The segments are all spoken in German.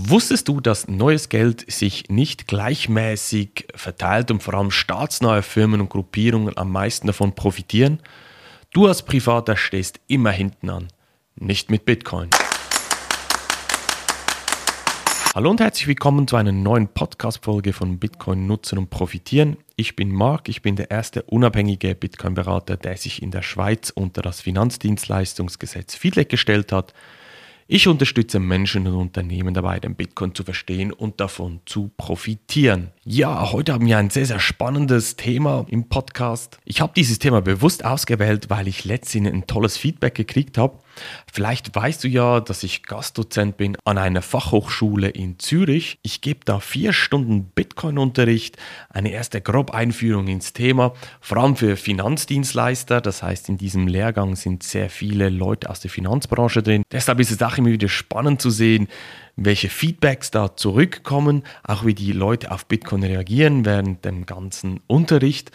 Wusstest du, dass neues Geld sich nicht gleichmäßig verteilt und vor allem staatsnahe Firmen und Gruppierungen am meisten davon profitieren? Du als Privater stehst immer hinten an, nicht mit Bitcoin. Hallo und herzlich willkommen zu einer neuen Podcast-Folge von Bitcoin nutzen und profitieren. Ich bin Marc, ich bin der erste unabhängige Bitcoin-Berater, der sich in der Schweiz unter das Finanzdienstleistungsgesetz FIDLEG gestellt hat ich unterstütze Menschen und Unternehmen dabei, den Bitcoin zu verstehen und davon zu profitieren. Ja, heute haben wir ein sehr, sehr spannendes Thema im Podcast. Ich habe dieses Thema bewusst ausgewählt, weil ich letztens ein tolles Feedback gekriegt habe Vielleicht weißt du ja, dass ich Gastdozent bin an einer Fachhochschule in Zürich. Ich gebe da vier Stunden Bitcoin-Unterricht, eine erste grobe Einführung ins Thema, vor allem für Finanzdienstleister. Das heißt, in diesem Lehrgang sind sehr viele Leute aus der Finanzbranche drin. Deshalb ist es auch immer wieder spannend zu sehen, welche Feedbacks da zurückkommen, auch wie die Leute auf Bitcoin reagieren während dem ganzen Unterricht.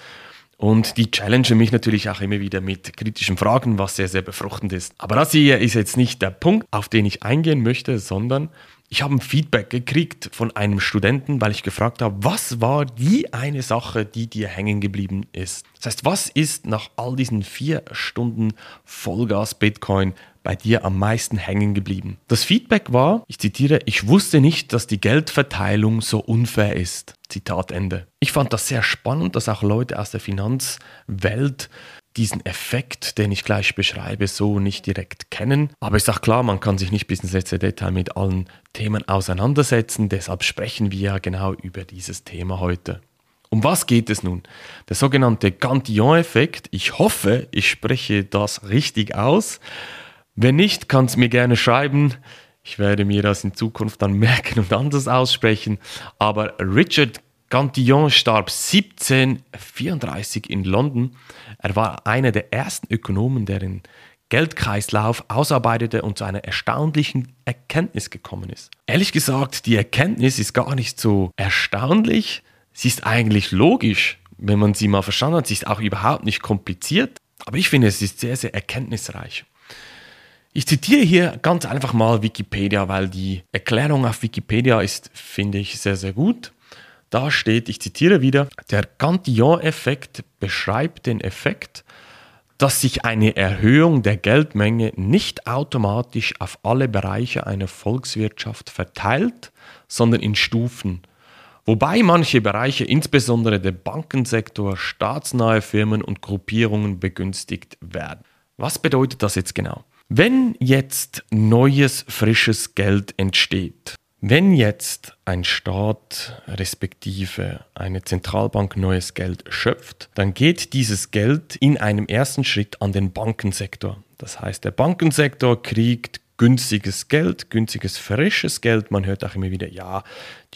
Und die challenge mich natürlich auch immer wieder mit kritischen Fragen, was sehr, sehr befruchtend ist. Aber das hier ist jetzt nicht der Punkt, auf den ich eingehen möchte, sondern ich habe ein Feedback gekriegt von einem Studenten, weil ich gefragt habe, was war die eine Sache, die dir hängen geblieben ist? Das heißt, was ist nach all diesen vier Stunden Vollgas Bitcoin bei dir am meisten hängen geblieben? Das Feedback war, ich zitiere, ich wusste nicht, dass die Geldverteilung so unfair ist. Zitat Ende. Ich fand das sehr spannend, dass auch Leute aus der Finanzwelt diesen Effekt, den ich gleich beschreibe, so nicht direkt kennen. Aber ist auch klar, man kann sich nicht bis ins letzte Detail mit allen Themen auseinandersetzen. Deshalb sprechen wir ja genau über dieses Thema heute. Um was geht es nun? Der sogenannte Cantillon-Effekt. Ich hoffe, ich spreche das richtig aus. Wenn nicht, kann es mir gerne schreiben. Ich werde mir das in Zukunft dann merken und anders aussprechen. Aber Richard Cantillon starb 1734 in London. Er war einer der ersten Ökonomen, der den Geldkreislauf ausarbeitete und zu einer erstaunlichen Erkenntnis gekommen ist. Ehrlich gesagt, die Erkenntnis ist gar nicht so erstaunlich. Sie ist eigentlich logisch, wenn man sie mal verstanden hat. Sie ist auch überhaupt nicht kompliziert. Aber ich finde, es ist sehr, sehr erkenntnisreich. Ich zitiere hier ganz einfach mal Wikipedia, weil die Erklärung auf Wikipedia ist, finde ich, sehr, sehr gut. Da steht, ich zitiere wieder, der Cantillon-Effekt beschreibt den Effekt, dass sich eine Erhöhung der Geldmenge nicht automatisch auf alle Bereiche einer Volkswirtschaft verteilt, sondern in Stufen. Wobei manche Bereiche, insbesondere der Bankensektor, staatsnahe Firmen und Gruppierungen begünstigt werden. Was bedeutet das jetzt genau? Wenn jetzt neues, frisches Geld entsteht, wenn jetzt ein Staat respektive eine Zentralbank neues Geld schöpft, dann geht dieses Geld in einem ersten Schritt an den Bankensektor. Das heißt, der Bankensektor kriegt günstiges Geld, günstiges, frisches Geld. Man hört auch immer wieder, ja,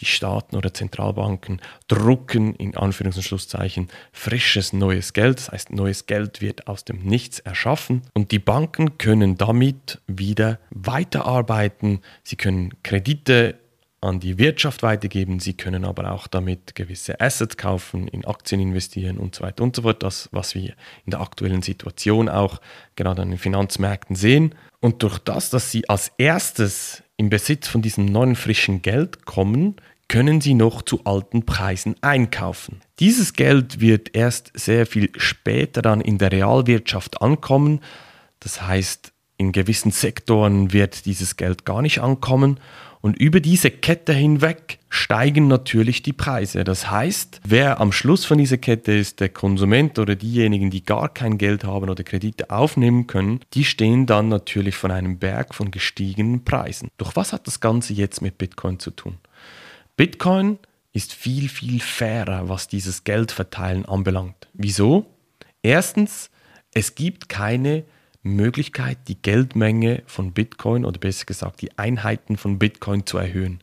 die Staaten oder Zentralbanken drucken in Anführungs- und Schlusszeichen frisches neues Geld. Das heißt, neues Geld wird aus dem Nichts erschaffen und die Banken können damit wieder weiterarbeiten. Sie können Kredite an die Wirtschaft weitergeben. Sie können aber auch damit gewisse Assets kaufen, in Aktien investieren und so weiter und so fort. Das, was wir in der aktuellen Situation auch gerade an den Finanzmärkten sehen. Und durch das, dass Sie als erstes im Besitz von diesem neuen frischen Geld kommen, können Sie noch zu alten Preisen einkaufen. Dieses Geld wird erst sehr viel später dann in der Realwirtschaft ankommen. Das heißt, in gewissen Sektoren wird dieses Geld gar nicht ankommen und über diese Kette hinweg steigen natürlich die Preise. Das heißt, wer am Schluss von dieser Kette ist, der Konsument oder diejenigen, die gar kein Geld haben oder Kredite aufnehmen können, die stehen dann natürlich von einem Berg von gestiegenen Preisen. Doch was hat das Ganze jetzt mit Bitcoin zu tun? Bitcoin ist viel, viel fairer, was dieses Geldverteilen anbelangt. Wieso? Erstens, es gibt keine Möglichkeit, die Geldmenge von Bitcoin oder besser gesagt die Einheiten von Bitcoin zu erhöhen.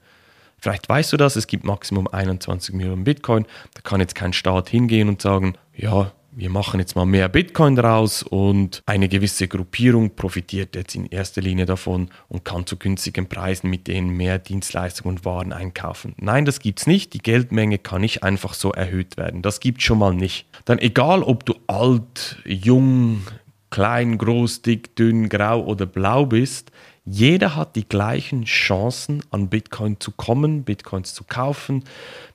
Vielleicht weißt du das, es gibt Maximum 21 Millionen Bitcoin. Da kann jetzt kein Staat hingehen und sagen, ja, wir machen jetzt mal mehr Bitcoin draus und eine gewisse Gruppierung profitiert jetzt in erster Linie davon und kann zu günstigen Preisen mit denen mehr Dienstleistungen und Waren einkaufen. Nein, das gibt es nicht. Die Geldmenge kann nicht einfach so erhöht werden. Das gibt es schon mal nicht. Dann egal, ob du alt, jung, klein, groß, dick, dünn, grau oder blau bist, Jeder hat die gleichen Chancen, an Bitcoin zu kommen, Bitcoins zu kaufen,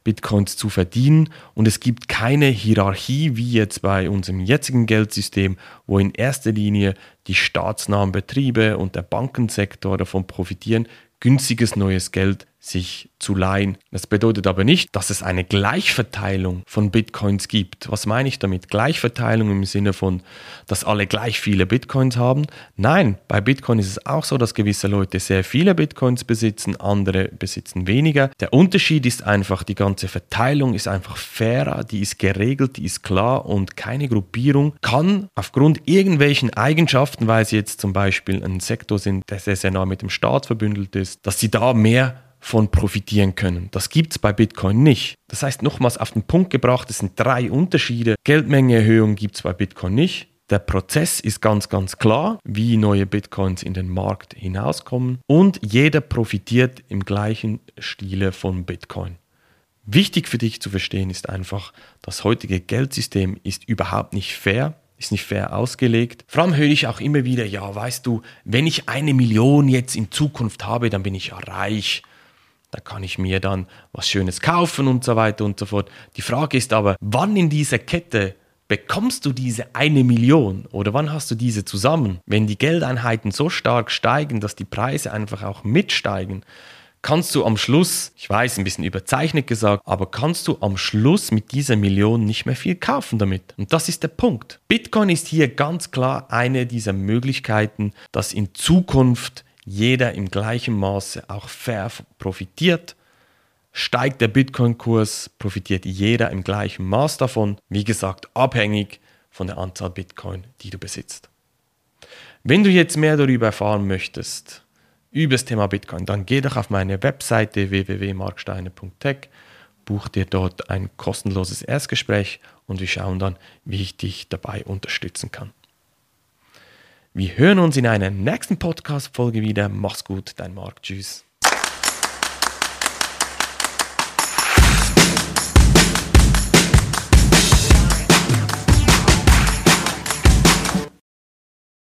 Bitcoins zu verdienen. Und es gibt keine Hierarchie wie jetzt bei unserem jetzigen Geldsystem, wo in erster Linie die staatsnahen Betriebe und der Bankensektor davon profitieren, günstiges neues Geld sich zu leihen. Das bedeutet aber nicht, dass es eine Gleichverteilung von Bitcoins gibt. Was meine ich damit? Gleichverteilung im Sinne von, dass alle gleich viele Bitcoins haben? Nein, bei Bitcoin ist es auch so, dass gewisse Leute sehr viele Bitcoins besitzen, andere besitzen weniger. Der Unterschied ist einfach, die ganze Verteilung ist einfach fairer, die ist geregelt, die ist klar und keine Gruppierung kann aufgrund irgendwelchen Eigenschaften, weil sie jetzt zum Beispiel ein Sektor sind, der sehr, sehr nah mit dem Staat verbündelt ist, dass sie da mehr von profitieren können. Das gibt es bei Bitcoin nicht. Das heißt, nochmals auf den Punkt gebracht, es sind drei Unterschiede. Geldmengeerhöhung gibt es bei Bitcoin nicht. Der Prozess ist ganz, ganz klar, wie neue Bitcoins in den Markt hinauskommen und jeder profitiert im gleichen Stile von Bitcoin. Wichtig für dich zu verstehen ist einfach, das heutige Geldsystem ist überhaupt nicht fair, ist nicht fair ausgelegt. Vor allem höre ich auch immer wieder, ja, weißt du, wenn ich eine Million jetzt in Zukunft habe, dann bin ich ja reich. Da kann ich mir dann was Schönes kaufen und so weiter und so fort. Die Frage ist aber, wann in dieser Kette bekommst du diese eine Million oder wann hast du diese zusammen? Wenn die Geldeinheiten so stark steigen, dass die Preise einfach auch mitsteigen, kannst du am Schluss, ich weiß, ein bisschen überzeichnet gesagt, aber kannst du am Schluss mit dieser Million nicht mehr viel kaufen damit. Und das ist der Punkt. Bitcoin ist hier ganz klar eine dieser Möglichkeiten, dass in Zukunft jeder im gleichen Maße auch fair profitiert. Steigt der Bitcoin-Kurs, profitiert jeder im gleichen Maß davon. Wie gesagt, abhängig von der Anzahl Bitcoin, die du besitzt. Wenn du jetzt mehr darüber erfahren möchtest, über das Thema Bitcoin, dann geh doch auf meine Webseite www.marksteiner.tech, buch dir dort ein kostenloses Erstgespräch und wir schauen dann, wie ich dich dabei unterstützen kann. Wir hören uns in einer nächsten Podcast-Folge wieder. Mach's gut, dein Marc. Tschüss.